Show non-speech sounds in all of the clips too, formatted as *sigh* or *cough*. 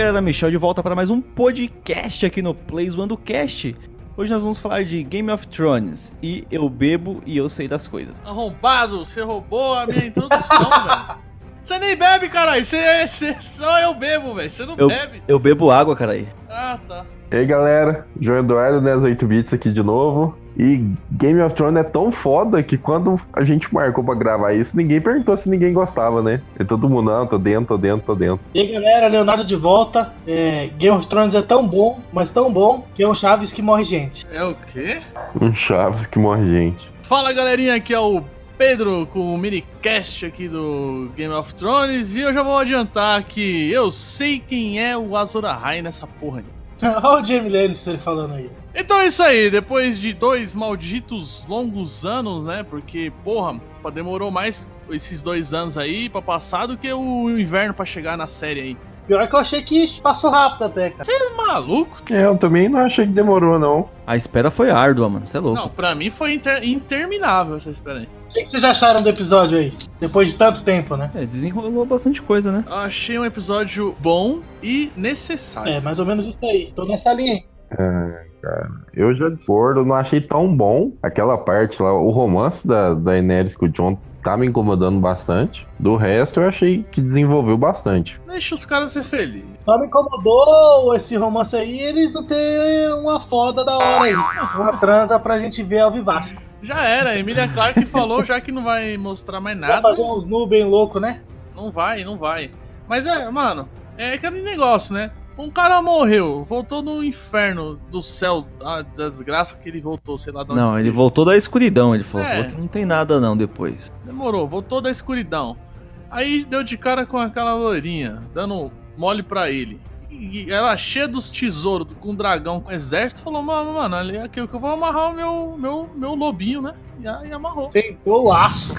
Galera, Michel de volta para mais um podcast aqui no Plays One do Cast. Hoje nós vamos falar de Game of Thrones e eu bebo e eu sei das coisas. Arrombado, você roubou a minha introdução, *laughs* velho. Você nem bebe, caralho. Você, você só eu bebo, velho. Você não Eu, bebe. eu bebo água, caralho. Ah, tá. E aí galera, João Eduardo, né, 8 bits aqui de novo. E Game of Thrones é tão foda que quando a gente marcou pra gravar isso, ninguém perguntou se ninguém gostava, né? E todo mundo, não, tô dentro, tô dentro, tô dentro. E aí galera, Leonardo de volta. É, Game of Thrones é tão bom, mas tão bom, que é um Chaves que morre gente. É o quê? Um Chaves que morre gente. Fala, galerinha. Aqui é o Pedro com o minicast aqui do Game of Thrones. E eu já vou adiantar que eu sei quem é o Azor Ahai nessa porra aí. *laughs* Olha o Jamie Lannister falando aí. Então é isso aí, depois de dois malditos longos anos, né? Porque, porra, demorou mais esses dois anos aí pra passar do que o inverno pra chegar na série aí. Pior que eu achei que passou rápido até, cara. Você é maluco? É, eu também não achei que demorou, não. A espera foi árdua, mano. Você é louco. Não, pra mim foi inter- interminável essa espera aí. O que vocês acharam do episódio aí? Depois de tanto tempo, né? É, desenrolou bastante coisa, né? Eu achei um episódio bom e necessário. É, mais ou menos isso aí. Tô nessa linha aí. Eu já discordo, não achei tão bom aquela parte lá. O romance da, da Daenerys com o John tá me incomodando bastante. Do resto, eu achei que desenvolveu bastante. Deixa os caras ser felizes. Só me incomodou esse romance aí eles não ter uma foda da hora aí. Uma transa pra gente ver ao vivaço. Já era, a Emilia Clarke falou já que não vai mostrar mais Vai nada. fazer uns nu bem louco, né? Não vai, não vai. Mas é, mano, é aquele negócio, né? Um cara morreu, voltou no inferno do céu, a desgraça que ele voltou, sei lá de onde Não, ele seja. voltou da escuridão, ele falou. É. falou que não tem nada não depois. Demorou, voltou da escuridão. Aí deu de cara com aquela loirinha, dando mole pra ele. E ela cheia dos tesouros, com dragão, com exército, falou, mano, mano, ali é aqui que eu vou amarrar o meu, meu, meu lobinho, né? E, a- e amarrou. Sentou o aço.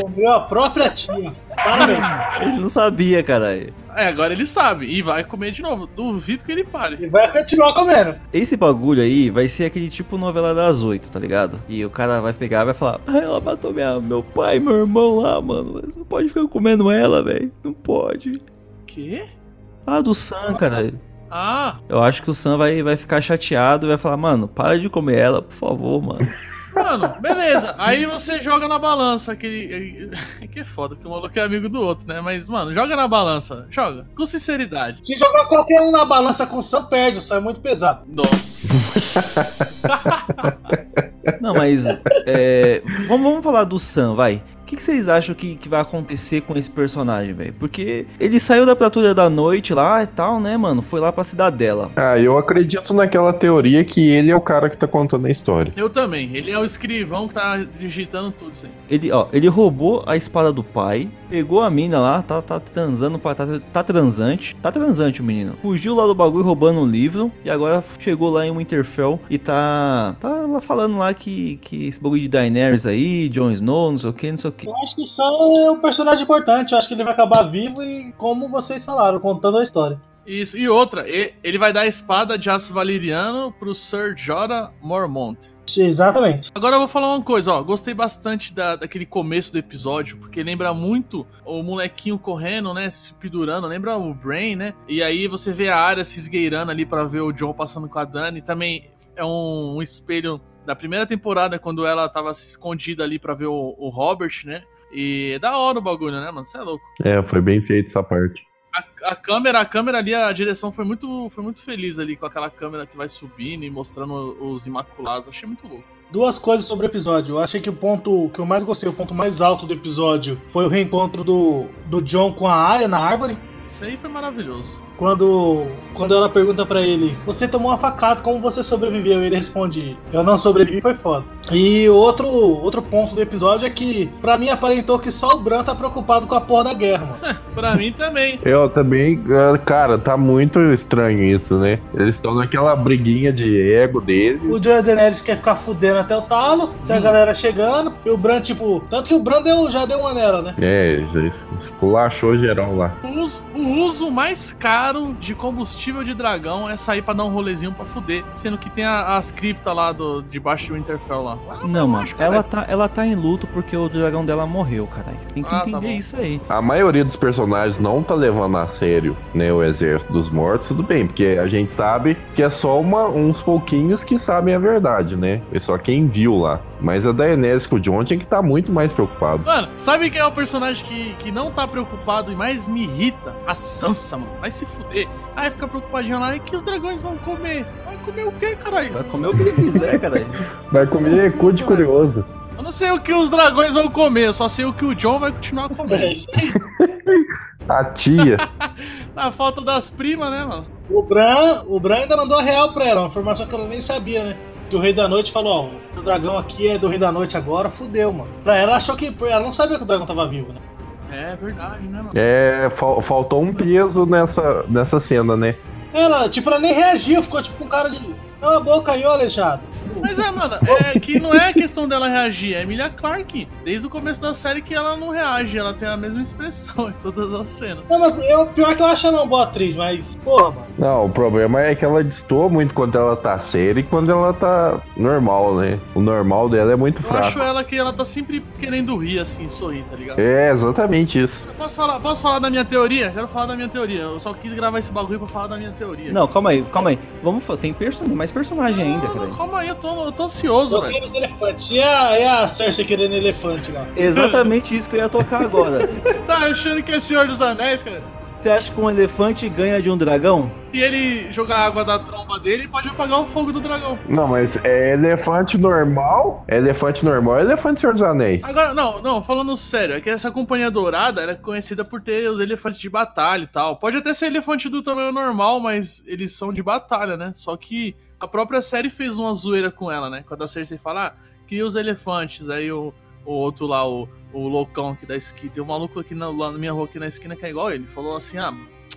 Comeu a própria tia. Parabéns. *laughs* Ele não sabia, caralho. É, agora ele sabe, e vai comer de novo. Duvido que ele pare. E vai continuar comendo. Esse bagulho aí vai ser aquele tipo novela das oito, tá ligado? E o cara vai pegar e vai falar: ah, ela matou minha, meu pai, meu irmão lá, mano. Você não pode ficar comendo ela, velho. Não pode. Quê? Ah, do Sam, cara. Ah, Eu acho que o Sam vai, vai ficar chateado e vai falar: mano, para de comer ela, por favor, mano. Mano, beleza. Aí você joga na balança aquele. É *laughs* que é foda, porque o maluco é amigo do outro, né? Mas, mano, joga na balança. Joga. Com sinceridade. Se jogar qualquer um na balança com o Sam, perde. O Sam é muito pesado. Nossa. Não, mas. é, vamos, vamos falar do Sam, vai. O que, que vocês acham que, que vai acontecer com esse personagem, velho? Porque ele saiu da Patrulha da Noite lá e tal, né, mano? Foi lá pra Cidadela. Ah, eu acredito naquela teoria que ele é o cara que tá contando a história. Eu também. Ele é o escrivão que tá digitando tudo isso aí. Ele, ó, ele roubou a espada do pai, pegou a mina lá, tá, tá transando, pra- tá, tá transante, tá transante o menino. Fugiu lá do bagulho roubando um livro e agora chegou lá em Winterfell e tá, tá lá falando lá que, que esse bagulho de Daenerys aí, Jon Snow, não sei o que, não sei o que. Eu acho que o Sam é um personagem importante. Eu acho que ele vai acabar vivo e, como vocês falaram, contando a história. Isso. E outra, ele vai dar a espada de aço valeriano pro Sir Jorah Mormont. Exatamente. Agora eu vou falar uma coisa, ó. Gostei bastante da, daquele começo do episódio, porque lembra muito o molequinho correndo, né? Se pendurando, lembra o Brain, né? E aí você vê a área se esgueirando ali pra ver o John passando com a Dani. Também é um, um espelho da primeira temporada, quando ela tava se escondida ali pra ver o, o Robert, né? E é da hora o bagulho, né, mano? Você é louco. É, foi bem feito essa parte. A, a câmera, a câmera ali, a direção foi muito, foi muito feliz ali com aquela câmera que vai subindo e mostrando os imaculados. Achei muito louco. Duas coisas sobre o episódio. Eu achei que o ponto que eu mais gostei, o ponto mais alto do episódio, foi o reencontro do, do John com a Arya na árvore. Isso aí foi maravilhoso. Quando, quando ela pergunta pra ele, você tomou uma facada, como você sobreviveu? E ele responde, eu não sobrevivi, foi foda. E outro, outro ponto do episódio é que, pra mim, aparentou que só o Bran tá preocupado com a porra da guerra, mano. *laughs* Pra mim também. Eu também, eh, cara, tá muito estranho isso, né? Eles estão naquela briguinha de ego dele. O John Daenerys quer ficar fudendo até o talo, tem a galera chegando, e o Bran, tipo, tanto que o Bran deu, já deu uma nela, né? É, já es- esculachou geral lá. O uso, o uso mais caro caro de combustível de dragão é sair pra dar um rolezinho pra fuder. Sendo que tem a- as criptas lá do, debaixo do Winterfell lá. Ah, Não, mano, acho, ela tá, ela tá em luto porque o dragão dela morreu, caralho. Tem que Ah, tá entender bom. isso aí. A maioria dos personagens não tá levando a sério, né, o exército dos mortos, tudo bem, porque a gente sabe que é só uma- uns pouquinhos que sabem a verdade, né? É só quem viu lá. Mas a Daenerys com o Jon tinha que tá muito mais preocupado. Mano, sabe quem é o personagem que, que não tá preocupado e mais me irrita? A Sansa, mano. Vai se fuder. Aí fica preocupadinho lá, e que os dragões vão comer? Vai comer o quê, caralho? Vai comer o que você quiser, caralho. *laughs* Vai comer cu de curioso. Eu não sei o que os dragões vão comer, eu só sei o que o John vai continuar É comendo. isso aí. *laughs* A tia. *laughs* Na falta das primas, né, mano? O Bran, o Bran ainda mandou a real pra ela, uma informação que ela nem sabia, né? Que o Rei da Noite falou, ó, o dragão aqui é do Rei da Noite agora, fudeu, mano. Pra ela, ela achou que. Ela não sabia que o dragão tava vivo, né? É verdade, né, mano? É, fal- faltou um peso nessa, nessa cena, né? Ela, tipo, ela nem reagiu, ficou tipo com cara de. Cala a boca aí, ô Alexandre. Mas é, mano, é que não é questão dela reagir, é Emilia Clarke. Desde o começo da série que ela não reage, ela tem a mesma expressão em todas as cenas. Não, mas eu, pior que eu acho ela uma boa atriz, mas. Porra, mano. Não, o problema é que ela destoa muito quando ela tá séria e quando ela tá normal, né? O normal dela é muito Eu acho fraco. ela que ela tá sempre querendo rir, assim, sorrir, tá ligado? É, exatamente isso. Eu Posso falar, posso falar da minha teoria? Quero falar da minha teoria. Eu só quis gravar esse bagulho pra falar da minha teoria. Não, calma aí, calma aí. Vamos, fa- tem, person... tem mais personagem ainda, cara. calma aí, eu tô, eu tô ansioso, Eu velho. quero os elefantes. E a, e a Cersei querendo elefante lá? *laughs* Exatamente isso que eu ia tocar agora. *laughs* Tá achando que é Senhor dos Anéis, cara? Você acha que um elefante ganha de um dragão? Se ele jogar água da tromba dele, ele pode apagar o fogo do dragão. Não, mas é elefante normal? É elefante normal é elefante Senhor dos Anéis? Agora, não, não, falando sério, é que essa companhia dourada era conhecida por ter os elefantes de batalha e tal. Pode até ser elefante do tamanho normal, mas eles são de batalha, né? Só que a própria série fez uma zoeira com ela, né? Quando a Cersei fala, ah, queria os elefantes, aí o, o outro lá, o, o loucão aqui da esquina, tem um maluco aqui na, lá na minha rua aqui na esquina que é igual ele, falou assim, ah,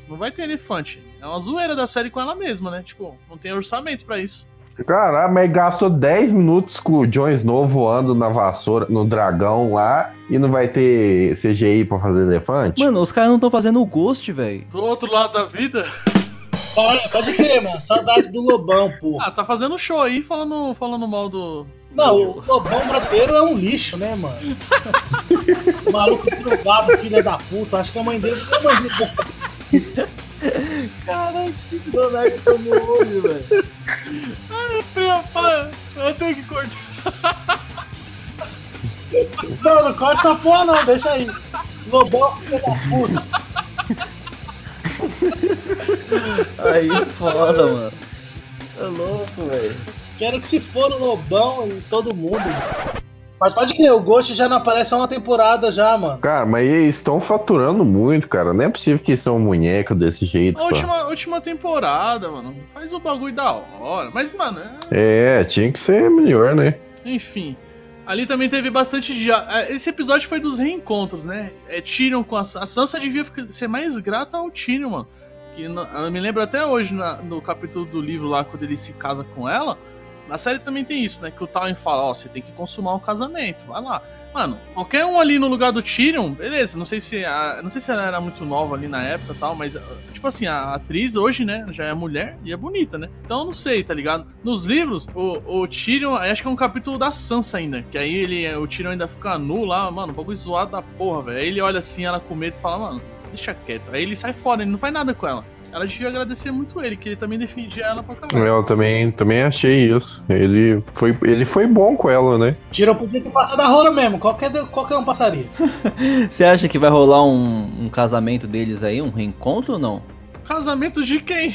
não vai ter elefante. É uma zoeira da série com ela mesma, né? Tipo, não tem orçamento pra isso. Caralho, mas gastou 10 minutos com o Jon Snow voando na vassoura, no dragão lá, e não vai ter CGI pra fazer elefante? Mano, os caras não estão fazendo o Ghost, velho. Do outro lado da vida, *laughs* Olha, pode crer, mano. Saudade do Lobão, porra. ah, tá fazendo show aí falando, falando mal do. Não, o Lobão brasileiro é um lixo, né, mano? O *laughs* maluco drogado, filha da puta. Acho que a mãe dele é a mãe dele. Caralho, que boneco tomou hoje, velho. Meu pai, eu tenho que cortar. Não, não corta essa porra não, deixa aí. Lobão, filha da puta. Aí é foda, mano. Tá louco, velho. Quero que se for o Lobão e todo mundo. Mas pode crer, o Ghost já não aparece há uma temporada já, mano. Cara, mas eles estão faturando muito, cara. Não é possível que eles são um boneco desse jeito. A última, última temporada, mano. Faz o bagulho da hora. Mas, mano, é- É, tinha que ser melhor, né? enfim. Ali também teve bastante é, Esse episódio foi dos reencontros, né? É Tyrion com a, a Sansa devia ficar- ser mais grata ao Tyrion, mano. Que no- eu me lembro até hoje na- no capítulo do livro lá quando ele se casa com ela. Na série também tem isso, né? Que o Tywin fala, ó, você tem que consumar um casamento, vai lá. Mano, qualquer um ali no lugar do Tyrion, beleza, não sei se a, não sei se ela era muito nova ali na época tal, mas tipo assim, a atriz hoje, né, já é mulher e é bonita, né? Então não sei, tá ligado? Nos livros, o, o Tyrion, acho que é um capítulo da Sansa ainda, que aí ele, o Tyrion ainda fica nu lá, mano, bagulho zoado da porra, velho. Aí ele olha assim, ela com medo e fala, mano, deixa quieto. Aí ele sai fora, ele não faz nada com ela. Ela devia agradecer muito ele, que ele também defendia ela pra caralho. Eu também, também achei isso. Ele foi, ele foi bom com ela, né? Tira podia ter passado a rola mesmo, qualquer, qualquer um passaria. *laughs* Você acha que vai rolar um, um casamento deles aí, um reencontro ou não? Casamento de quem?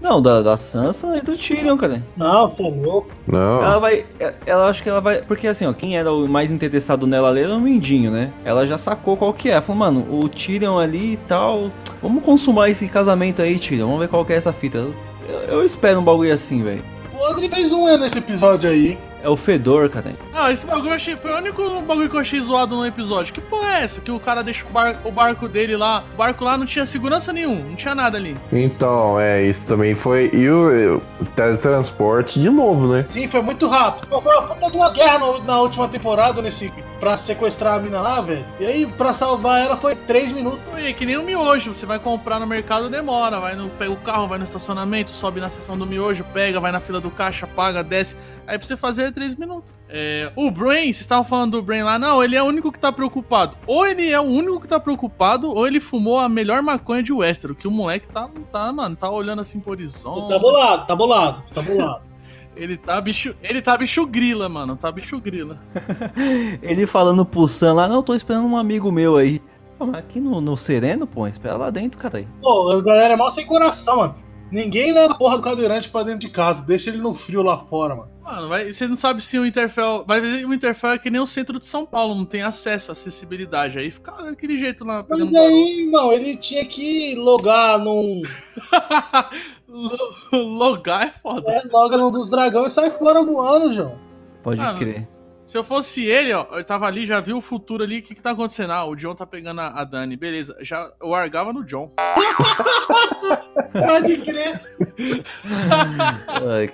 Não, da, da Sansa e do Tyrion, cara. Não, você é louco. Não. Ela vai. Ela acho que ela vai. Porque assim, ó, quem era o mais interessado nela ali era o Mindinho, né? Ela já sacou qual que é. Falou, mano, o Tyrion ali e tal. Vamos consumar esse casamento aí, Tyrion. Vamos ver qual que é essa fita. Eu, eu espero um bagulho assim, velho. O André fez um nesse episódio aí. É o fedor, cara. Ah, esse bagulho eu achei, foi o único bagulho que eu achei zoado no episódio. Que porra é essa? Que o cara deixa o, bar, o barco dele lá. O barco lá não tinha segurança nenhum, não tinha nada ali. Então, é, isso também foi. E o, o teletransporte de novo, né? Sim, foi muito rápido. Foi uma puta de uma guerra no- na última temporada nesse. Pra sequestrar a mina lá, velho. E aí, pra salvar ela, foi 3 minutos. É que nem o miojo, você vai comprar no mercado, demora. Vai no, pega o carro, vai no estacionamento, sobe na seção do miojo, pega, vai na fila do caixa, paga, desce. Aí pra você fazer é 3 minutos. É, o Brain, vocês estavam falando do Brain lá, não, ele é o único que tá preocupado. Ou ele é o único que tá preocupado, ou ele fumou a melhor maconha de Westeros, que o moleque tá, tá mano, tá olhando assim pro horizonte. Tá bolado, tá bolado, tá bolado. Ele tá bicho, ele tá bicho grila, mano, tá bicho grila. *laughs* Ele falando pro Sam lá, não, eu tô esperando um amigo meu aí. Pô, mas aqui no, no Sereno, pô, espera lá dentro, cara. aí. Pô, a galera é mal sem coração, mano. Ninguém leva a porra do cadeirante pra dentro de casa, deixa ele no frio lá fora, mano. Mano, vai, você não sabe se o Interfell. Vai ver o Interfell é que nem o centro de São Paulo, não tem acesso, acessibilidade. Aí fica daquele jeito lá Mas barulho. aí, irmão, ele tinha que logar num. *laughs* Lo- *laughs* Logar é foda. É, loga num dos dragões e sai fora voando, João. Pode Ah, crer. Se eu fosse ele, ó, eu tava ali, já viu o futuro ali, o que que tá acontecendo? Ah, o John tá pegando a, a Dani, beleza. Já eu largava no John. Pode crer. Ai,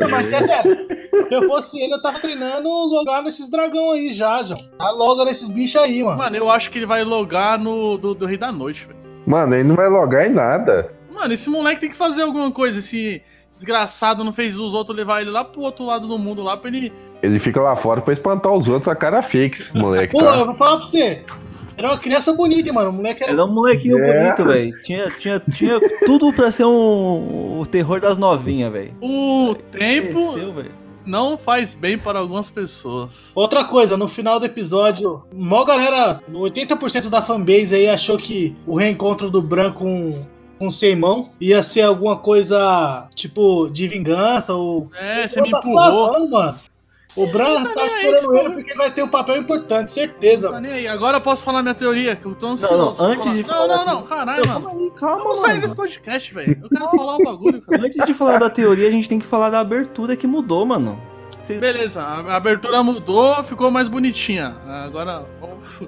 Não, mas caralho. é sério. Se eu fosse ele, eu tava treinando logar nesses dragão aí já, João. Tá loga nesses bichos aí, mano. Mano, eu acho que ele vai logar no do, do Rei da Noite, velho. Mano, ele não vai logar em nada. Mano, esse moleque tem que fazer alguma coisa. Esse desgraçado não fez os outros levar ele lá pro outro lado do mundo lá pra ele. Ele fica lá fora pra espantar os outros, a cara fake, esse moleque, Pô, eu tá? vou falar pra você. Era uma criança bonita, mano. O moleque era. É um molequinho É. bonito, velho. Tinha, tinha, tinha tudo pra ser um, o terror das novinhas, velho. O tempo Cresceu, velho. não faz bem para algumas pessoas. Outra coisa, no final do episódio, mó galera, 80% da fanbase aí achou que o reencontro do Bran com, com o Seimão ia ser alguma coisa tipo de vingança ou. É, você me Tá empurrou. falando, mano. O Bran tá tá esperando tipo- ele porque vai ter um papel importante, certeza. Tá nem aí. Agora eu posso falar minha teoria, que eu tô ansioso. Não, não, antes de falar Não, não, não, caralho, mano. Calma aí, calma, Vamos sair mano. desse podcast, velho. Eu quero falar o bagulho, cara. Antes de falar da teoria, a gente tem que falar da abertura que mudou, mano. Você- Beleza, a abertura mudou, ficou mais bonitinha. Agora, vamos.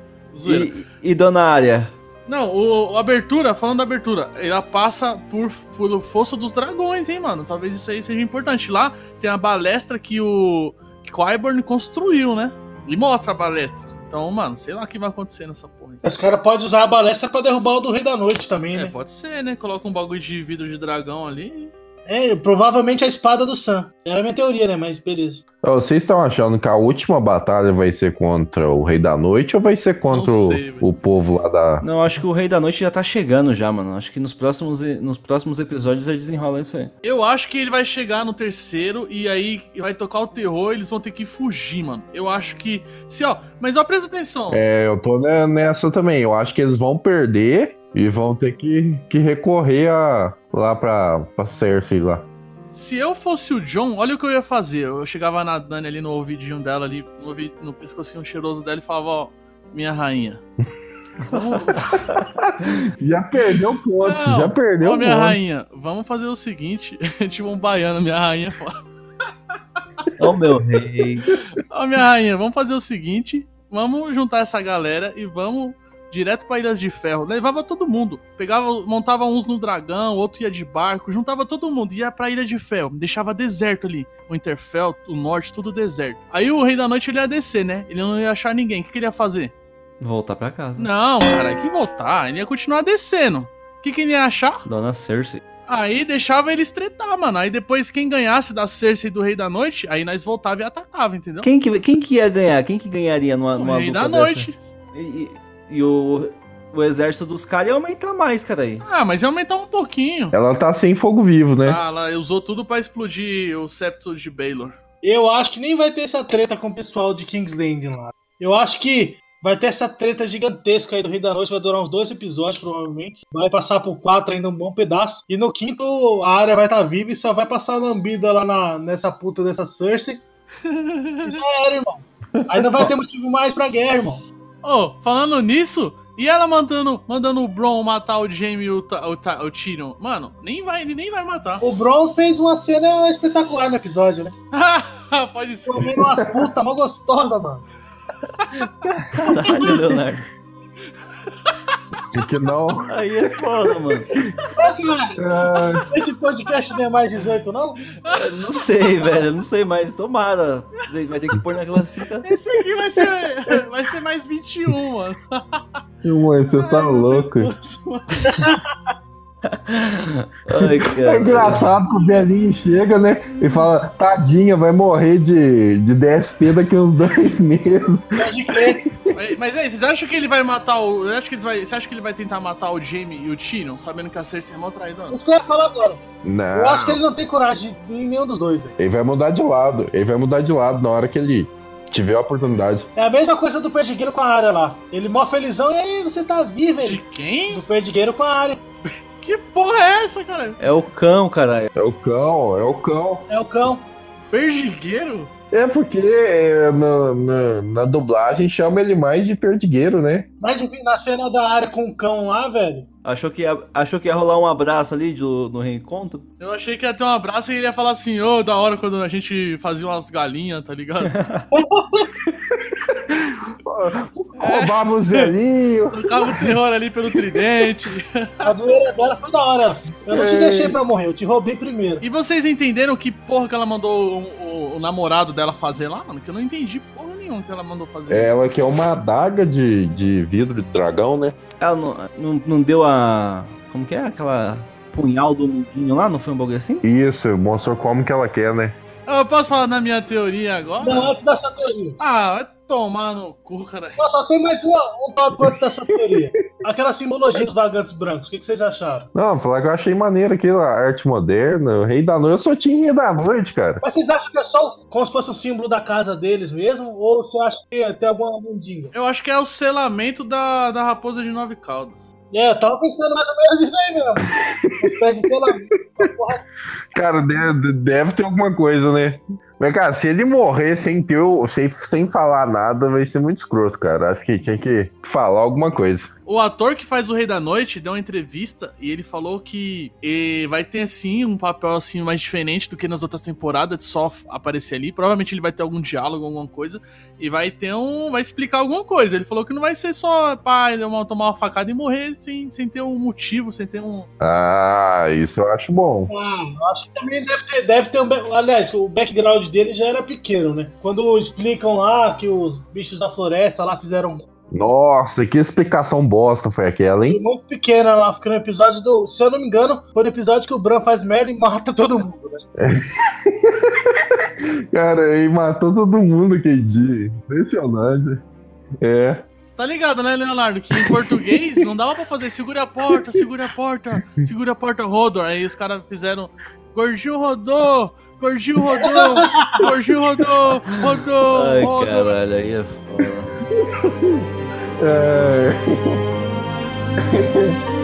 E, e Dona Área? Não, o, a abertura, falando da abertura, ela passa por, pelo Fosso dos Dragões, hein, mano? Talvez isso aí seja importante. Lá tem a balestra que o que Qyburn construiu, né? E mostra a balestra. Então, mano, sei lá o que vai acontecer nessa porra. Os caras podem usar a balestra pra derrubar o do Rei da Noite também, É, né? pode ser, né? Coloca um bagulho de vidro de dragão ali. É, provavelmente a espada do Sam. Era a minha teoria, né? Mas beleza. Vocês estão achando que a última batalha vai ser contra o Rei da Noite ou vai ser contra o- sei, velho. o, povo lá da. Não, acho que o Rei da Noite já tá chegando já, mano. Acho que nos próximos, nos próximos episódios ele desenrola isso aí. Eu acho que ele vai chegar no terceiro e aí vai tocar o terror e eles vão ter que fugir, mano. Eu acho que. Se, ó, mas ó, presta atenção. É, eu tô ne- nessa também. Eu acho que eles vão perder e vão ter que, que recorrer a, lá pra, pra Cersei lá. Se eu fosse o John, olha o que eu ia fazer. Eu chegava na Dani ali no ouvidinho dela, ali, no, ouvi- no pescocinho cheiroso dela e falava, ó, minha rainha. Vamos, *laughs* Já perdeu pontos, Não, já perdeu ó, minha pontos. rainha, vamos fazer o seguinte. *laughs* tipo um baiano, minha rainha fala. *laughs* Ô, meu rei. Ó, minha rainha, vamos fazer o seguinte. Vamos juntar essa galera e vamos direto pra Ilhas de Ferro. Levava todo mundo. Pegava, montava uns no dragão, outro ia de barco, juntava todo mundo, ia pra Ilha de Ferro. Deixava deserto ali. O Interfell, o norte, tudo deserto. Aí o Rei da Noite ele ia descer, né? Ele não ia achar ninguém. O que, que ele ia fazer? Voltar pra casa. Não, cara, que voltar. Ele ia continuar descendo. O que, que ele ia achar? Dona Cersei. Aí deixava eles tretar, mano. Aí depois quem ganhasse da Cersei e do Rei da Noite, aí nós voltava e atacava, entendeu? Quem que, quem que ia ganhar? Quem que ganharia numa, O numa Rei luta da dessa? Noite. E, e- e o, o exército dos caras ia aumentar mais, cara aí. Ah, mas ia aumentar um pouquinho. Ela tá sem fogo vivo, né? Ah, ela usou tudo pra explodir o septo de Baylor. Eu acho que nem vai ter essa treta com o pessoal de King's Landing lá. Eu acho que vai ter essa treta gigantesca aí do Rei da Noite, vai durar uns dois episódios, provavelmente. Vai passar por quatro ainda um bom pedaço. E no quinto, a área vai estar viva e só vai passar lambida lá na, nessa puta dessa Cersei. *laughs* Já era, irmão. Aí não vai ter motivo mais pra guerra, irmão. Ô, falando nisso, E ela mandando, mandando o Bron matar o Jamie e o, o, o Tyrion. Mano, nem vai, ele nem vai matar. O Bron fez uma cena espetacular no episódio, né? *laughs* Pode ser. Comendo umas putas mó gostosas, mano. *laughs* Caralho, Leonardo. *laughs* Por que não? Aí é foda, mano. Ô, cara, esse podcast não é mais 18, não? Eu não sei, velho. Eu não sei mais. Tomara. Vai ter que pôr na classificação. Esse aqui vai ser, vai ser mais 21, mano. Mãe, você tá louco. *laughs* Ai, É engraçado que o velhinho chega, né? E fala, tadinha, vai morrer de, de DST daqui uns dois meses. Mas, mas aí, vocês acham que ele vai matar o. Eu acho que eles vai, você acha que ele vai tentar matar o Jamie e o Tyrion, sabendo que a Cersei é mal traidora? Isso que eu ia falar agora. Não. Eu acho que ele não tem coragem de ir nenhum dos dois, velho. Ele vai mudar de lado. Ele vai mudar de lado na hora que ele tiver a oportunidade. É a mesma coisa do Perdigueiro com a área lá. Ele mó felizão e aí você tá vivo, De velho. quem? Do Perdigueiro com a área. Que porra é essa, cara? É o cão, caralho. É o cão, é o cão. É o cão. Perdigueiro? É porque é, na, na, na dublagem chama ele mais de perdigueiro, né? Mas enfim, na cena da área com o cão lá, velho. Achou que, ia, achou que ia rolar um abraço ali do, no reencontro? Eu achei que ia ter um abraço e ele ia falar assim, ô, da hora quando a gente fazia umas galinhas, tá ligado? *laughs* Roubava os velhinhos. Tocava o terror ali pelo tridente. A zoeira dela foi da hora. Eu não te É. deixei pra morrer, eu te roubei primeiro. E vocês entenderam que porra que ela mandou o, o- o namorado dela fazer lá, mano? Que eu não entendi porra nenhuma que ela mandou fazer. Ela que é uma adaga de, de vidro de dragão, né? Ela não, não, não deu a. Como que é? Aquela punhal do mundinho lá? Não foi um bagulho assim? Isso, mostrou como que ela quer, né? Eu posso falar na minha teoria agora? Não, antes da sua teoria. Ah, vai tomar no cu, cara. Não, só tem mais uma, um tópico antes da sua teoria. Aquela simbologia dos vagantes brancos, o que, que vocês acharam? Não, falar que eu achei maneiro aquilo, a arte moderna, o Rei da Noite. Eu sou Tim Rei da Noite, cara. Mas vocês acham que é só como se fosse o símbolo da casa deles mesmo? Ou você acha que tem alguma mundinga? Eu acho que é o selamento da, da raposa de nove caudas. É, eu tava pensando mais ou menos isso aí mesmo. Uma espécie de selamento. Assim. Cara, deve, deve ter alguma coisa, né? Mas, cara, se ele morrer sem ter, sem, sem falar nada, vai ser muito escroto, cara. Acho que tinha que falar alguma coisa. O ator que faz o Rei da Noite deu uma entrevista e ele falou que vai ter assim um papel assim mais diferente do que nas outras temporadas, de só aparecer ali. Provavelmente ele vai ter algum diálogo, alguma coisa e vai ter um, vai explicar alguma coisa. Ele falou que não vai ser só pai tomar uma facada e morrer sem, sem ter um motivo, sem ter um. Ah, isso eu acho bom. Ah, eu acho que também deve ter, deve ter um. Aliás, o background dele já era pequeno, né? Quando explicam lá que os bichos da floresta lá fizeram. Nossa, que explicação bosta foi aquela, Foi hein? muito pequena lá, ficou no episódio do. Se eu não me engano, foi no episódio que o Bran faz merda e mata todo mundo. Né? *laughs* Cara, ele matou todo mundo aquele dia. Impressionante. É. Você tá ligado, né, Leonardo? Que em português não dava pra fazer segura a porta, segura a porta, segura a porta, Rodor. Aí os caras fizeram. Gordinho rodou! Gordinho rodou! Gordinho rodou! Rodou! Ai, rodou! caralho, aí é foda. *laughs* é... *laughs*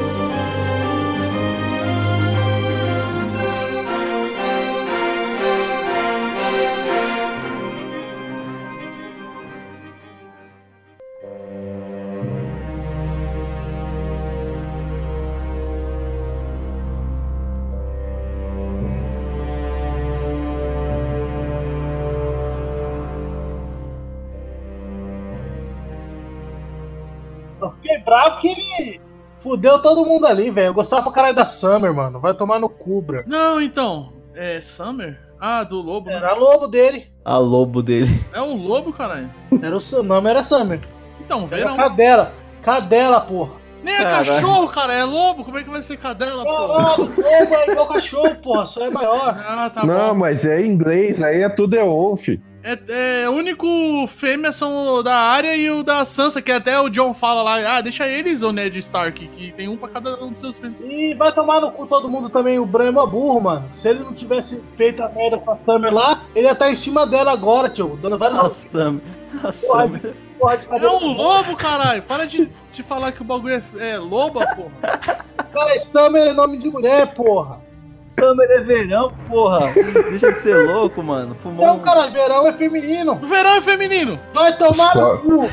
que fudeu todo mundo ali, velho. Eu gostava pra caralho da Summer, mano. Vai tomar no cubra. Não, então. É Summer? Ah, do lobo. né? Era lobo dele. A lobo dele. É um lobo, caralho. Era o seu nome, era Summer. Então, Era verão. cadela. Cadela, porra. Nem é Caralho. cachorro, cara, é lobo. Como é que vai ser cadela, pô? Lobo é igual cachorro, porra. Só é maior. Ah, tá Não, bom. mas é inglês, aí é tudo é Wolf. É, é, o único fêmea são o da área e o da Sansa, que até o John fala lá, ah, deixa eles, o Ned Stark, que tem um pra cada um dos seus filhos. E vai tomar no cu todo mundo também. O Bran é mó burro, mano. Se ele não tivesse feito a merda com a Summer lá, ele ia estar em cima dela agora, tio. Dando vários A Sam. A de É um lobo, caralho! Para de, de falar que o bagulho é, é loba, porra. *laughs* Cara, Summer é nome de mulher, porra. Summer é verão, porra. Deixa de ser louco, mano. Fumou. Não, um- cara, verão é feminino. O verão é feminino! Vai tomar no cu.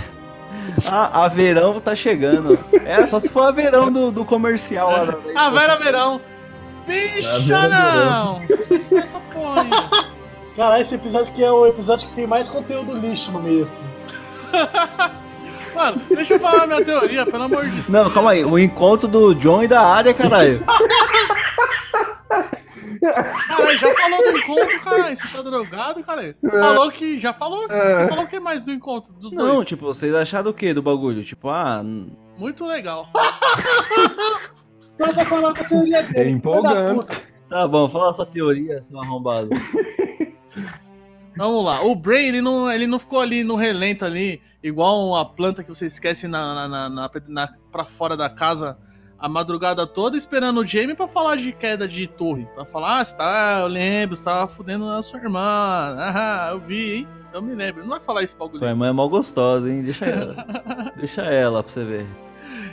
Ah, a verão tá chegando. É, só se for a verão do, do comercial lá. da- A Vera Verão. Bicha não! Não sei se essa porra aí. *laughs* Cara, esse episódio aqui é o episódio que tem mais conteúdo lixo no meio, assim. *laughs* Mano, deixa eu falar minha teoria, pelo amor de Deus. Não, calma aí. O encontro do John e da área, caralho. *laughs* Caralho, já falou do encontro, caralho. Você tá drogado, caralho? Falou que. Já falou. Você falou o que mais do encontro dos Não, dois? tipo, vocês acharam o que do bagulho? Tipo, ah. Muito legal. Só pra falar com a teoria dele. É empolgante. Tá bom, fala a sua teoria, seu arrombado. *laughs* Vamos lá. O Bray, ele não, ele não ficou ali no relento ali, igual uma planta que você esquece na, na, na, na, na- pra fora da casa a madrugada toda esperando o Jamie pra falar de queda de torre. Pra falar, ah, você tá, eu lembro, você tava fudendo a sua irmã. Ah, *laughs* eu vi, hein? Eu me lembro. Não vai falar esse bagulho. Sua irmã é mal gostosa, hein? Deixa ela. *laughs* Deixa ela pra você ver.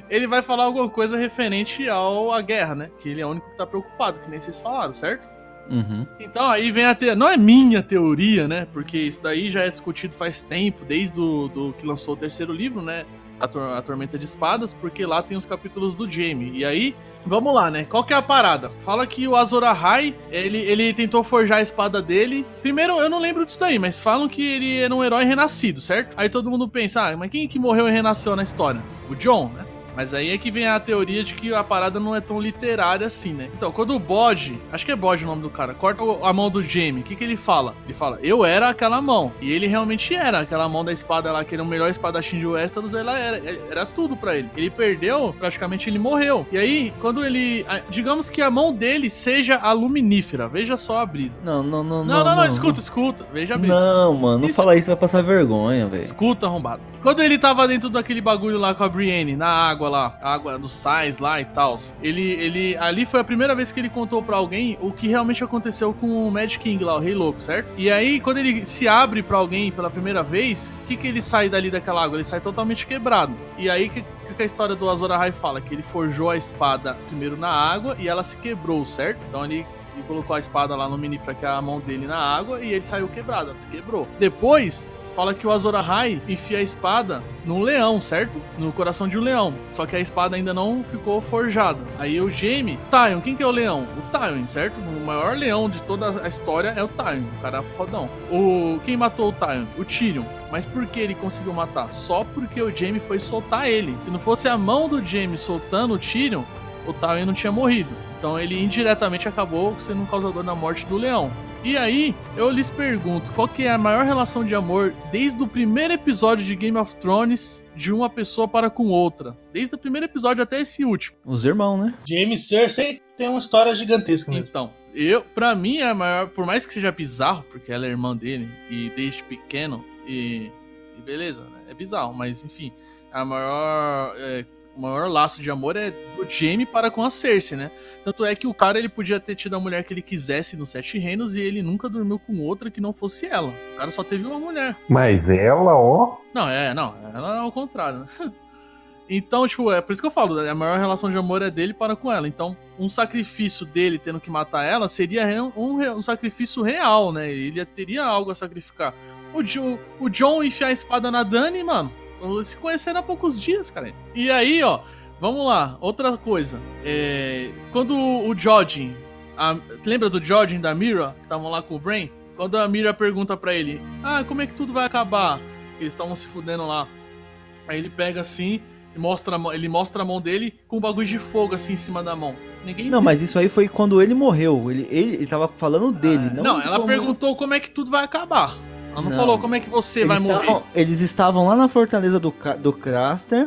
Ele vai falar alguma coisa referente ao à guerra, né? Que ele é o único que tá preocupado, que nem vocês falaram, certo? Uhum. Então aí vem a teoria. Não é minha teoria, né? Porque isso daí já é discutido faz tempo, desde do, do que lançou o terceiro livro, né? A, Tor- a Tormenta de Espadas, porque lá tem os capítulos do Jaime. E aí, vamos lá, né? Qual que é a parada? Fala que o Azor Ahai, ele, ele tentou forjar a espada dele. Primeiro, eu não lembro disso daí, mas falam que ele era um herói renascido, certo? Aí todo mundo pensa, ah, mas quem que morreu e renasceu na história? O John, né? Mas aí é que vem a teoria de que a parada não é tão literária assim, né? Então, quando o bode, acho que é bode o nome do cara, corta a mão do Jamie, o que, que ele fala? Ele fala, eu era aquela mão. E ele realmente era aquela mão da espada lá, que era o melhor espadachim de Westeros, ela era, era tudo pra ele. Ele perdeu, praticamente ele morreu. E aí, quando ele. Digamos que a mão dele seja a luminífera, veja só a brisa. Não, não, não. Não, não, não, escuta, escuta, veja a brisa. Não, mano, não fala isso, vai passar vergonha, velho. Escuta, arrombado. Quando ele tava dentro daquele bagulho lá com a Brienne, na água lá, a água dos sais lá e tal, ele, ele. Ali foi a primeira vez que ele contou pra alguém o que realmente aconteceu com o Mad King lá, o Rei Louco, certo? E aí, quando ele se abre pra alguém pela primeira vez, o que, que ele sai dali daquela água? Ele sai totalmente quebrado. E aí, o que, que que a história do Azor Ahai fala? Que ele forjou a espada primeiro na água e ela se quebrou, certo? Então ele e colocou a espada lá no Minifra, que é a mão dele na água, e ele saiu quebrado, ela se quebrou. Depois, fala que o Azor Ahai enfia a espada num leão, certo? No coração de um leão. Só que a espada ainda não ficou forjada. Aí o Jaime, Tywin, quem que é o leão? O Tywin, certo? O maior leão de toda a história é o Tywin, o cara fodão. O quem matou o Tywin? O Tyrion. Mas por que ele conseguiu matar? Só porque o Jaime foi soltar ele. Se não fosse a mão do Jaime soltando o Tyrion, o Tywin não tinha morrido. Então ele indiretamente acabou sendo um causador da morte do leão. E aí, eu lhes pergunto, qual que é a maior relação de amor desde o primeiro episódio de Game of Thrones de uma pessoa para com outra? Desde o primeiro episódio até esse último. Os irmãos, né? Jaime e Cersei tem uma história gigantesca mesmo. Então, eu, pra mim, é a maior. Por mais que seja bizarro, porque ela é irmã dele, e desde pequeno, e. e beleza, né? É bizarro, mas enfim. A maior. é, o maior laço de amor é do Jaime para com a Cersei, né? Tanto é que o cara ele podia ter tido a mulher que ele quisesse nos Sete Reinos e ele nunca dormiu com outra que não fosse ela. O cara só teve uma mulher. Mas ela, ó. Não, é, não, ela é ao contrário, né? *laughs* Então, tipo, é por isso que eu falo, a maior relação de amor é dele para com ela. Então, um sacrifício dele tendo que matar ela seria um, um sacrifício real, né? Ele teria algo a sacrificar. O, o John enfiar a espada na Dani, mano, se conheceram há poucos dias, cara. E aí, ó, vamos lá, outra coisa. É, quando o Jodin, a- lembra do Jodin da Mira, que estavam lá com o Brain? Quando a Mira pergunta pra ele, ah, como é que tudo vai acabar? Eles estavam se fudendo lá. Aí ele pega assim e mostra a mão, ele mostra a mão dele com um bagulho de fogo assim em cima da mão. Ninguém Não, mas isso aí foi quando ele morreu. Ele, ele, ele tava falando dele, não Não, de ela como- perguntou como é que tudo vai acabar. Ela não, Não. falou como é que você Eles vai morrer. estavam- eles estavam lá na fortaleza do, do Craster.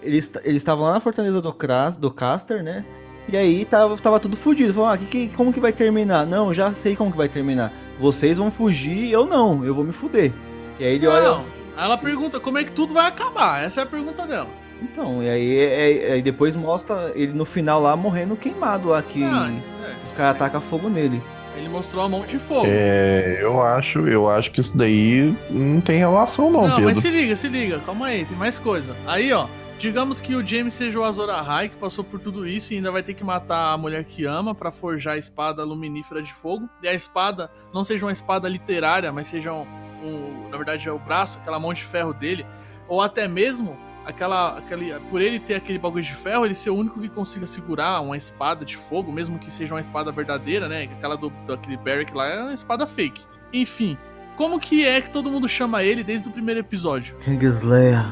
Eles eles estavam lá na fortaleza do, Cras, do Caster, né? E aí tava, tava tudo fudido. Falou, ah, que, que, como que vai terminar? Não, já sei como que vai terminar. Vocês vão fugir, eu não, eu vou me fuder. E aí ele olha. Não, ela pergunta como é que tudo vai acabar. Essa é a pergunta dela. Então, e aí, é- é- aí depois mostra ele no final lá morrendo queimado lá, que Ah, é. os caras atacam fogo nele. Ele mostrou a mão de fogo. É, eu acho, eu acho que isso daí não tem relação, não, Não, Pedro. mas se liga, se liga, calma aí, tem mais coisa. Aí, ó, digamos que o James seja o Azor Ahai, que passou por tudo isso e ainda vai ter que matar a mulher que ama pra forjar a espada luminífera de fogo. E a espada não seja uma espada literária, mas seja um, um- na verdade é o braço, aquela mão de ferro dele. Ou até mesmo aquela, aquele, por ele ter aquele bagulho de ferro, ele ser o único que consiga segurar uma espada de fogo, mesmo que seja uma espada verdadeira, né? Aquela do, daquele Barrick lá é uma espada fake. Enfim, como que é que todo mundo chama ele desde o primeiro episódio? Kingslayer,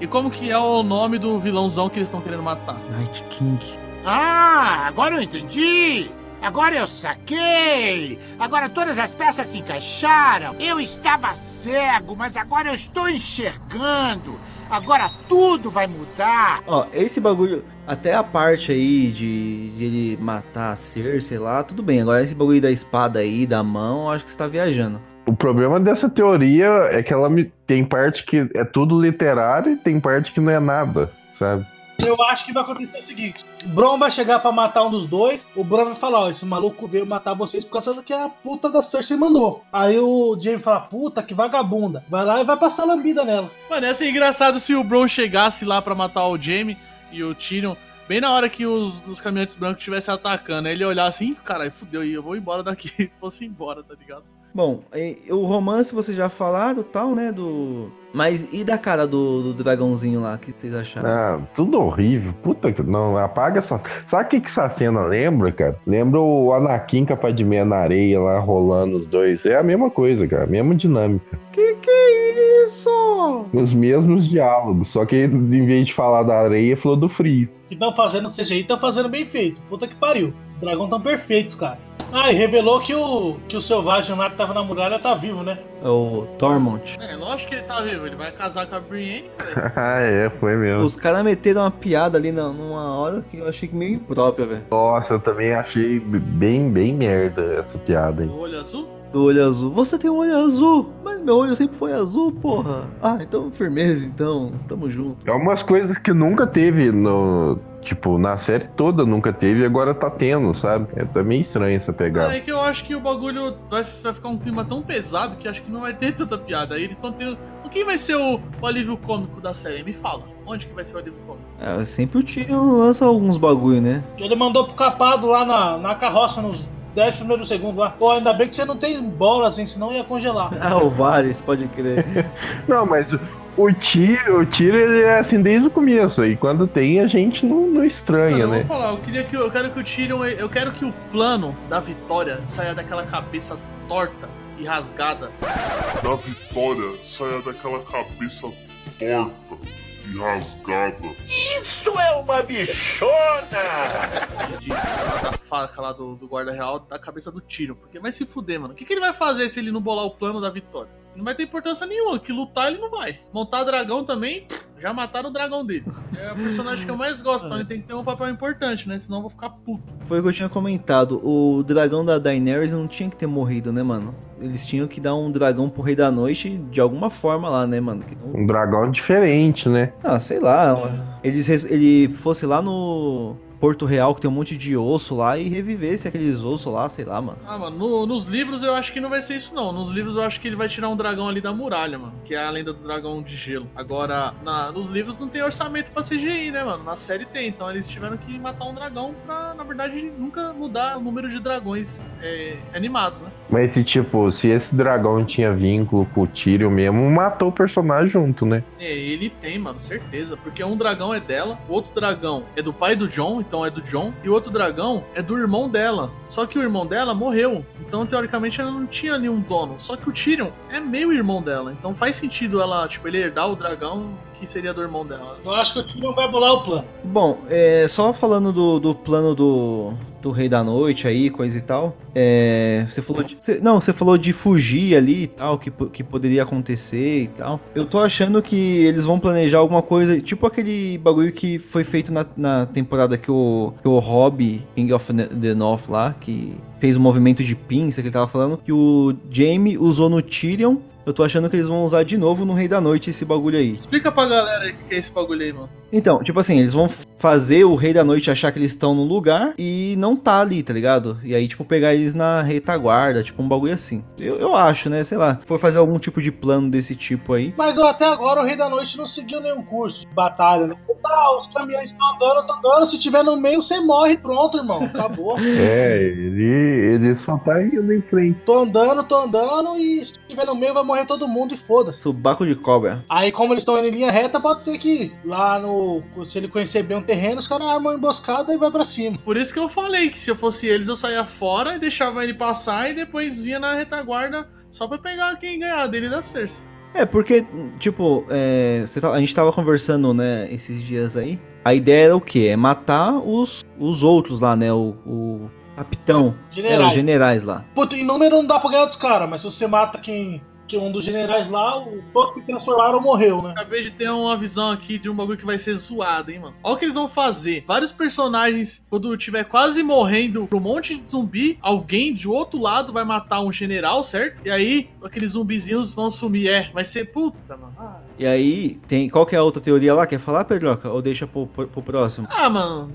E como que é o nome do vilãozão que eles estão querendo matar? Night King. Ah, agora eu entendi! Agora eu saquei! Agora todas as peças se encaixaram! Eu estava cego, mas agora eu estou enxergando! Agora tudo vai mudar! Ó, esse bagulho, até a parte aí de, de ele matar a Cersei lá, tudo bem. Agora esse bagulho da espada aí, da mão, acho que você tá viajando. O problema dessa teoria é que ela me... tem parte que é tudo literário e tem parte que não é nada, sabe? Eu acho que vai acontecer o seguinte: o Bron vai chegar pra matar um dos dois. O Bron vai falar: Ó, esse maluco veio matar vocês por causa do que a puta da Cersei mandou. Aí o Jaime fala: Puta, que vagabunda. Vai lá e vai passar lambida nela. Mano, ia ser engraçado se o Bron chegasse lá pra matar o Jaime e o Tyrion, bem na hora que os, os caminhantes brancos estivessem atacando. Ele olhar assim, caralho, fudeu, eu vou embora daqui. *laughs* Fosse embora, tá ligado? Bom, e- o romance vocês já falaram tal, né? Do. Mas e da cara do, do dragãozinho lá? O que vocês acharam? Ah, tudo horrível. Puta que. Não, apaga essa. Sabe o que, que essa cena lembra, cara? Lembra o Anakin com a Padmé na areia lá rolando os dois. É a mesma coisa, cara. A mesma dinâmica. Que que é isso? Os mesmos diálogos. Só que em vez de falar da areia, falou do frio. Que estão fazendo CGI, estão fazendo bem feito. Puta que pariu. Dragões tão perfeitos, cara. Ah, e revelou que o, que o selvagem lá que tava na muralha tá vivo, né? É o Tormont. É, lógico que ele tá vivo, ele vai casar com a Brienne, cara. ah, *laughs* é, foi mesmo. Os caras meteram uma piada ali na- numa hora que eu achei meio imprópria, velho. Nossa, eu também achei bem, bem merda essa piada aí. O olho azul. Do olho azul. Você tem um olho azul, mas meu olho sempre foi azul, porra. Ah, então firmeza, então. Tamo junto. É umas coisas que nunca teve no. Tipo, na série toda nunca teve e agora tá tendo, sabe? É tá meio estranho essa pegada. É que eu acho que o bagulho vai, vai ficar um clima tão pesado que acho que não vai ter tanta piada. Aí eles estão tendo. O quem vai ser o, o alívio cômico da série? Me fala. Onde que vai ser o alívio cômico? É, sempre o Tyrion lança alguns bagulho, né? Que ele mandou pro capado lá na, na carroça nos 10 primeiros segundos lá. Pô, ainda bem que você não tem bola, assim, senão ia congelar. *laughs* Ah, o Varys, pode crer. *laughs* Não, mas o tiro, o tiro ele é assim desde o começo. E quando tem, a gente não, não estranha, eu né? vou falar, eu queria que eu quero que o Tyrion, eu quero que o plano da vitória saia daquela cabeça torta e rasgada da vitória saia daquela cabeça torta e rasgada. Isso é uma bichona! da faca lá do, do guarda real da cabeça do Tyrion, porque vai se fuder, mano. O que, que ele vai fazer se ele não bolar o plano da vitória? Não vai ter importância nenhuma, que lutar ele não vai. Montar dragão também, pff, já mataram o dragão dele. É o personagem que eu mais gosto, então ele tem que ter um papel importante, né? Senão eu vou ficar puto. Foi o que eu tinha comentado. O dragão da Daenerys não tinha que ter morrido, né, mano? Eles tinham que dar um dragão pro Rei da Noite de alguma forma lá, né, mano? Um dragão diferente, né? Ah, sei lá. Eles, res- ele fosse lá no Porto Real, que tem um monte de osso lá, e revivesse aqueles ossos lá, sei lá, mano. Ah, mano, no- nos livros eu acho que não vai ser isso, não. Nos livros eu acho que ele vai tirar um dragão ali da muralha, mano. Que é a lenda do dragão de gelo. Agora, na- nos livros não tem orçamento pra CGI, né, mano? Na série tem. Então eles tiveram que matar um dragão pra, na verdade, nunca mudar o número de dragões é, animados, né? Mas se tipo, se esse dragão tinha vínculo com o Tyrion mesmo, matou o personagem junto, né? É, ele tem, mano, certeza. Porque um dragão é dela, o outro dragão é do pai do John, então é do John, e o outro dragão é do irmão dela. Só que o irmão dela morreu. Então, teoricamente, ela não tinha ali um dono. Só que o Tyrion é meio irmão dela. Então faz sentido ela, tipo, ele herdar o dragão que seria do irmão dela. Eu acho que o Tyrion vai bolar o plano. Bom, é, só falando do, do plano do, do Rei da Noite aí, coisa e tal. É, você falou de. você- não, você falou de fugir ali e tal, que, que poderia acontecer e tal. Eu tô achando que eles vão planejar alguma coisa, tipo aquele bagulho que foi feito na, na temporada que o, que o Hobby, King of the North lá, que fez o movimento de pinça que ele tava falando, que o Jaime usou no Tyrion. Eu tô achando que eles vão usar de novo no Rei da Noite esse bagulho aí. Explica pra galera o que é esse bagulho aí, mano. Então, tipo assim, eles vão fazer o Rei da Noite achar que eles estão no lugar e não tá ali, tá ligado? E aí, tipo, pegar eles na retaguarda, tipo, um bagulho assim. Eu, eu acho, né? Sei lá, for fazer algum tipo de plano desse tipo aí. Mas ó, até agora o Rei da Noite não seguiu nenhum curso de batalha, né? Tá, os caminhões estão andando, estão andando. Se tiver no meio, você morre, pronto, irmão. Acabou. *laughs* É, ele, ele só tá indo em frente. tô andando, tô andando e se tiver no meio vai morrer todo mundo e foda-se. Subaco de cobra. Aí, como eles estão indo em linha reta, pode ser que lá no. Se ele conhecer bem um terreno, os caras armam uma emboscada e vai pra cima. Por isso que eu falei que se eu fosse eles, eu saía fora e deixava ele passar e depois vinha na retaguarda só pra pegar quem ganhar dele da Cersei. É, porque, tipo, é, cê tá- a gente tava conversando, né, esses dias aí. A ideia era o quê? É matar os, os outros lá, né? O, o capitão. É, Generais. os generais lá. Puta, em número não dá pra ganhar dos caras, mas se você mata quem. Que um dos generais lá, o todos que transformaram morreu, né? Acabei de ter uma visão aqui de um bagulho que vai ser zoado, hein, mano. Olha o que eles vão fazer. Vários personagens, quando tiver quase morrendo pro monte de zumbi, alguém de outro lado vai matar um general, certo? E aí, aqueles zumbizinhos vão sumir. É, vai ser puta, mano. Ah, E aí, tem. Qual que é a outra teoria lá? Quer falar, Pedroca? Ou deixa pro, pro, pro próximo? Ah, mano.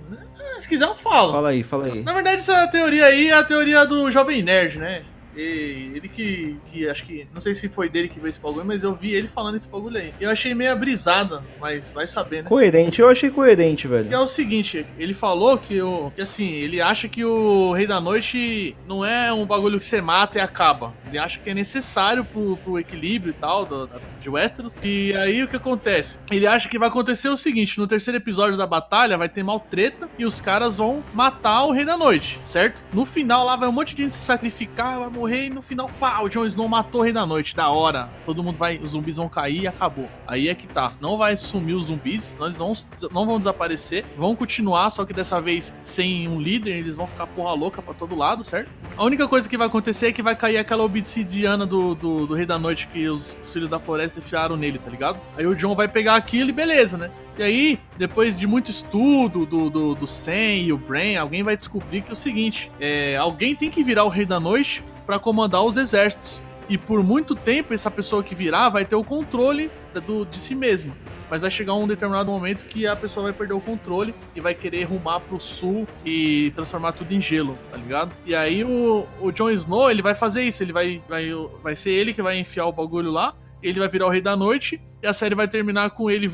Se quiser, eu falo. Fala aí, fala aí. Na verdade, essa teoria aí é a teoria do Jovem Nerd, né? E ele que, que acho que. Não sei se foi dele que veio esse bagulho, mas eu vi ele falando esse bagulho aí. E eu achei meio brisada, mas vai saber, né? Coerente, eu achei coerente, Que é velho. o seguinte, ele falou que, o, que assim, ele acha que o Rei da Noite não é um bagulho que você mata e acaba. Ele acha que é necessário pro, pro equilíbrio e tal do, da- de Westeros. E aí o que acontece? Ele acha que vai acontecer o seguinte: no terceiro episódio da batalha vai ter mal treta e os caras vão matar o Rei da Noite, certo? No final lá vai um monte de gente se sacrificar, vai morrer e no final, pá, o Jon Snow matou o Rei da Noite. Da hora. Todo mundo vai, os zumbis vão cair e acabou. Aí é que tá. Não vai sumir os zumbis, nós não, não vão desaparecer, vão continuar, só que dessa vez sem um líder, eles vão ficar porra louca pra todo lado, certo? A única coisa que vai acontecer é que vai cair aquela obsidiana do, do, do Rei da Noite que os Filhos da Floresta enfiaram nele, tá ligado? Aí o John vai pegar aquilo e beleza, né? E aí, depois de muito estudo do, do, do Sam e o Bran, alguém vai descobrir que é o seguinte: é, alguém tem que virar o Rei da Noite pra comandar os exércitos. E por muito tempo, essa pessoa que virar vai ter o controle do, de si mesma. Mas vai chegar um determinado momento que a pessoa vai perder o controle e vai querer rumar pro sul e transformar tudo em gelo, tá ligado? E aí o, o Jon Snow, ele vai fazer isso, ele vai, vai, vai ser ele que vai enfiar o bagulho lá, ele vai virar o Rei da Noite, e a série vai terminar com ele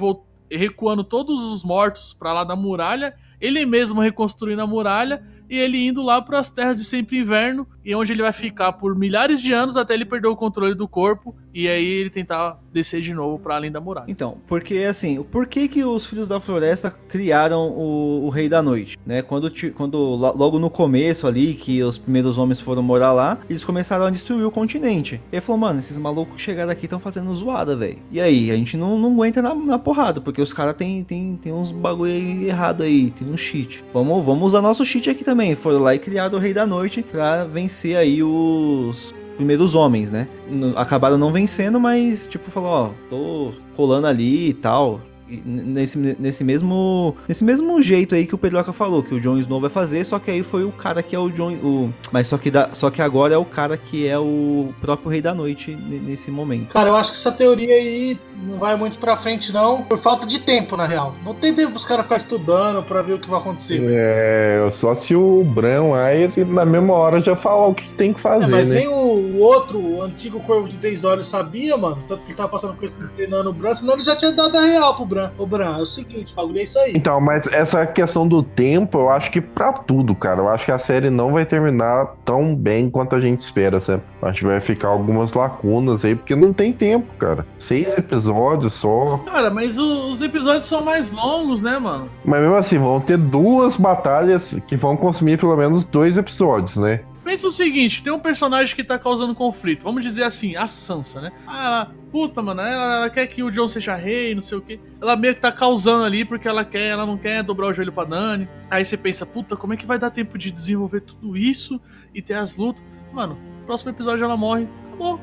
recuando todos os mortos pra lá da muralha, ele mesmo reconstruindo a muralha, e ele indo lá para as terras de sempre inverno, e onde ele vai ficar por milhares de anos até ele perder o controle do corpo, e aí ele tentar descer de novo para além da muralha. Então, porque assim, por que que os Filhos da Floresta criaram o, o Rei da Noite, né? Quando, quando lo- logo no começo ali, que os primeiros homens foram morar lá, eles começaram a destruir o continente. E ele falou, mano, esses malucos chegaram aqui estão fazendo zoada, velho. E aí, a gente não, não aguenta na, na porrada, porque os caras tem, tem, tem uns bagulho aí errado aí, tem um cheat. Vamos, vamos usar nosso cheat aqui também. Foram lá e criaram o Rei da Noite pra vencer aí os primeiros homens, né? Acabaram não vencendo, mas tipo, falou, ó, tô colando ali e tal. Nesse, nesse mesmo nesse mesmo jeito aí que o Pedroca falou, que o Jon Snow vai fazer, só que aí foi o cara que é o Jon. O, mas só que, da, só que agora é o cara que é o próprio Rei da Noite ne- nesse momento. Cara, eu acho que essa teoria aí não vai muito pra frente, não, por falta de tempo, na real. Não tem tempo pros caras ficar estudando pra ver o que vai acontecer. É, só se o Bran aí na mesma hora já falar o que tem que É, fazer, mas né? nem o, o outro, o antigo Corvo de Três Olhos, sabia, mano. Tanto que ele tava passando com esse treinando o Bran, senão ele já tinha dado a real pro Bran. Ô, Bran, é o seguinte, o bagulho é isso aí. Então, mas essa questão do tempo, eu acho que pra tudo, cara. Eu acho que a série não vai terminar tão bem quanto a gente espera, sabe? Acho que vai ficar algumas lacunas aí, porque não tem tempo, cara. Seis episódios só. Cara, mas o- os episódios são mais longos, né, mano? Mas mesmo assim, vão ter duas batalhas que vão consumir pelo menos dois episódios, né? Pensa o seguinte, tem um personagem que tá causando conflito. Vamos dizer assim, a Sansa, né? Ah, ela, puta, mano, ela, ela quer que o Jon seja rei, não sei o quê. Ela meio que tá causando ali porque ela quer, ela não quer dobrar o joelho pra Dani. Aí você pensa, puta, como é que vai dar tempo de desenvolver tudo isso e ter as lutas? Mano, próximo episódio ela morre. Acabou.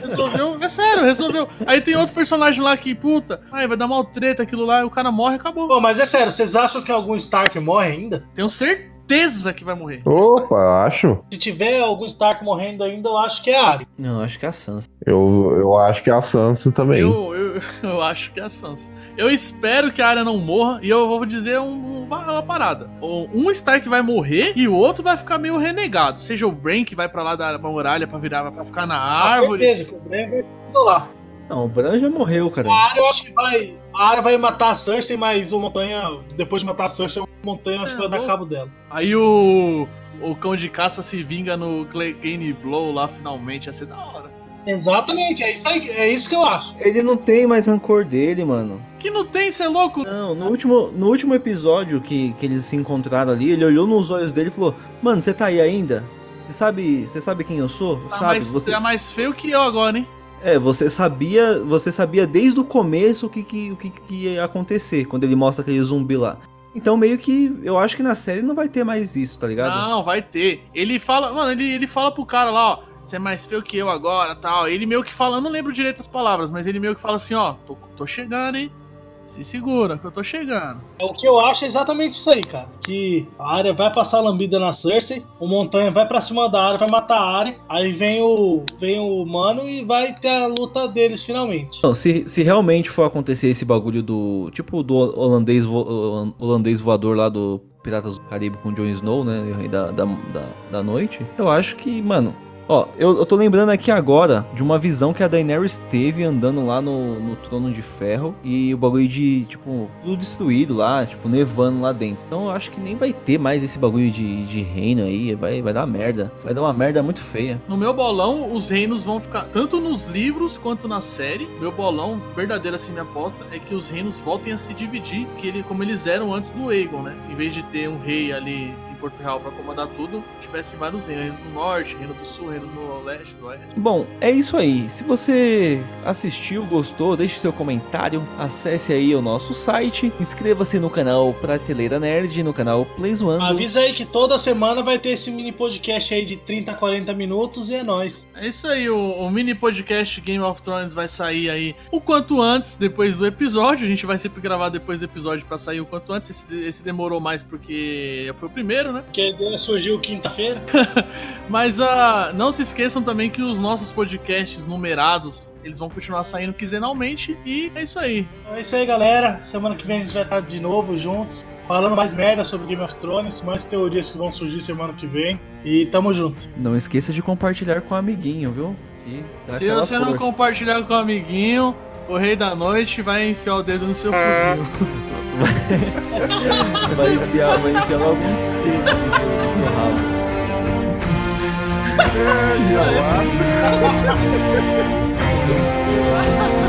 Resolveu, é sério, resolveu. Aí tem outro personagem lá que, puta, ai, vai dar mal treta aquilo lá, o cara morre, acabou. Pô, mas é sério, vocês acham que algum Stark morre ainda? Tenho certeza certeza que vai morrer. Opa, acho. Se tiver algum Stark morrendo ainda, eu acho que é a Arya. Não, acho que é a Sansa. Eu, eu acho que é a Sansa também. Eu, eu, *laughs* eu acho que é a Sansa. Eu espero que a área não morra e eu vou dizer um- uma, uma parada. Um Stark vai morrer e o outro vai ficar meio renegado. Seja o Bran que vai pra lá da muralha pra virar, pra ficar na Com árvore. certeza que o Bran vai se lá. Não, o Bran já morreu, cara. A Arya eu acho que vai. A Arya vai matar a Cersei, mas o Montanha, depois de matar a Cersei, o Montanha acho que vai dar é cabo dela. Aí o, o cão de caça se vinga no Clegane Blow lá finalmente. Ia ser da hora. Exatamente, é isso, aí, é isso que eu acho. Ele não tem mais rancor dele, mano. Que não tem, cê é louco? Não, no último, no último episódio que, que eles se encontraram ali, ele olhou nos olhos dele e falou: Mano, você tá aí ainda? Você sabe, você sabe quem eu sou? Tá, sabe? mais, Você, tá mais feio que eu agora, hein? É, você sabia, você sabia desde o começo o que, que, o que, que ia acontecer quando ele mostra aquele zumbi lá. Então meio que eu acho que na série não vai ter mais isso, tá ligado? Não, vai ter. Ele fala, mano, ele, ele fala pro cara lá, ó. Você é mais feio que eu agora, tal. Ele meio que fala, eu não lembro direito as palavras, mas ele meio que fala assim, ó, tô, tô chegando, hein? Se segura, que eu tô chegando. É, O que eu acho é exatamente isso aí, cara. Que a Arya vai passar a lambida na Cersei, o Montanha vai pra cima da Arya, vai matar a Arya, aí vem o, vem o Mano e vai ter a luta deles finalmente. Não, se, se realmente for acontecer esse bagulho do. Tipo do holandês, vo- holandês voador lá do Piratas do Caribe com Jon Snow, né? Da, da, da, da noite. Eu acho que, mano. Ó, eu, eu tô lembrando aqui agora de uma visão que a Daenerys teve andando lá no, no trono de ferro e o bagulho de, tipo, tudo destruído lá, tipo, nevando lá dentro. Então eu acho que nem vai ter mais esse bagulho de, de reino aí, vai, vai dar merda. Vai dar uma merda muito feia. No meu bolão, os reinos vão ficar tanto nos livros quanto na série. Meu bolão, verdadeira assim minha aposta, é que os reinos voltem a se dividir, que ele, como eles eram antes do Aegon, né? Em vez de ter um rei ali Porto Real pra comandar tudo, tivesse vários reinos, reino do norte, reino do sul, reino do leste, do oeste. Bom, é isso aí. Se você assistiu, gostou, deixe seu comentário, acesse aí o nosso site, inscreva-se no canal Prateleira Nerd, no canal Play Zoando. Avisa aí que toda semana vai ter esse mini podcast aí de 30 a 40 minutos e é nóis. É isso aí, o, o mini podcast Game of Thrones vai sair aí o quanto antes, depois do episódio. A gente vai sempre gravar depois do episódio pra sair o quanto antes. Esse, esse demorou mais porque foi o primeiro, né? Porque a ideia surgiu quinta-feira. *laughs* Mas ah, não se esqueçam também que os nossos podcasts numerados, eles vão continuar saindo quinzenalmente. E é isso aí. É isso aí, galera. Semana que vem a gente vai estar de novo juntos. Falando mais merda sobre Game of Thrones, mais teorias que vão surgir semana que vem. E tamo junto. Não esqueça de compartilhar com o amiguinho, viu? E Se você não compartilhar com o amiguinho, o rei da noite vai enfiar o dedo no seu fuzil. *laughs* *laughs* vai espiar, vai enfiar logo um espelho no seu rabo. Dá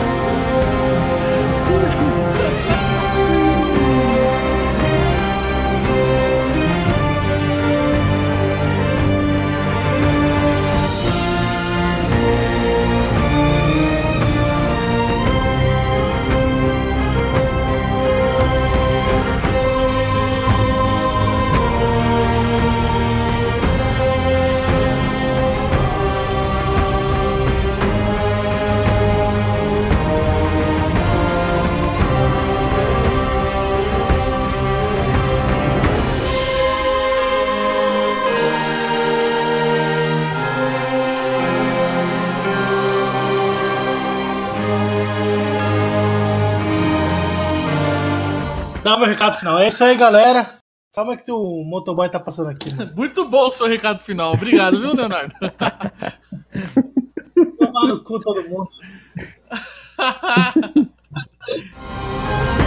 meu recado final. É isso aí, galera. Calma que o motoboy tá passando aqui. mano. *laughs* Muito bom o seu recado final. Obrigado, viu, Leonardo? Tomar no cu todo mundo. *laughs*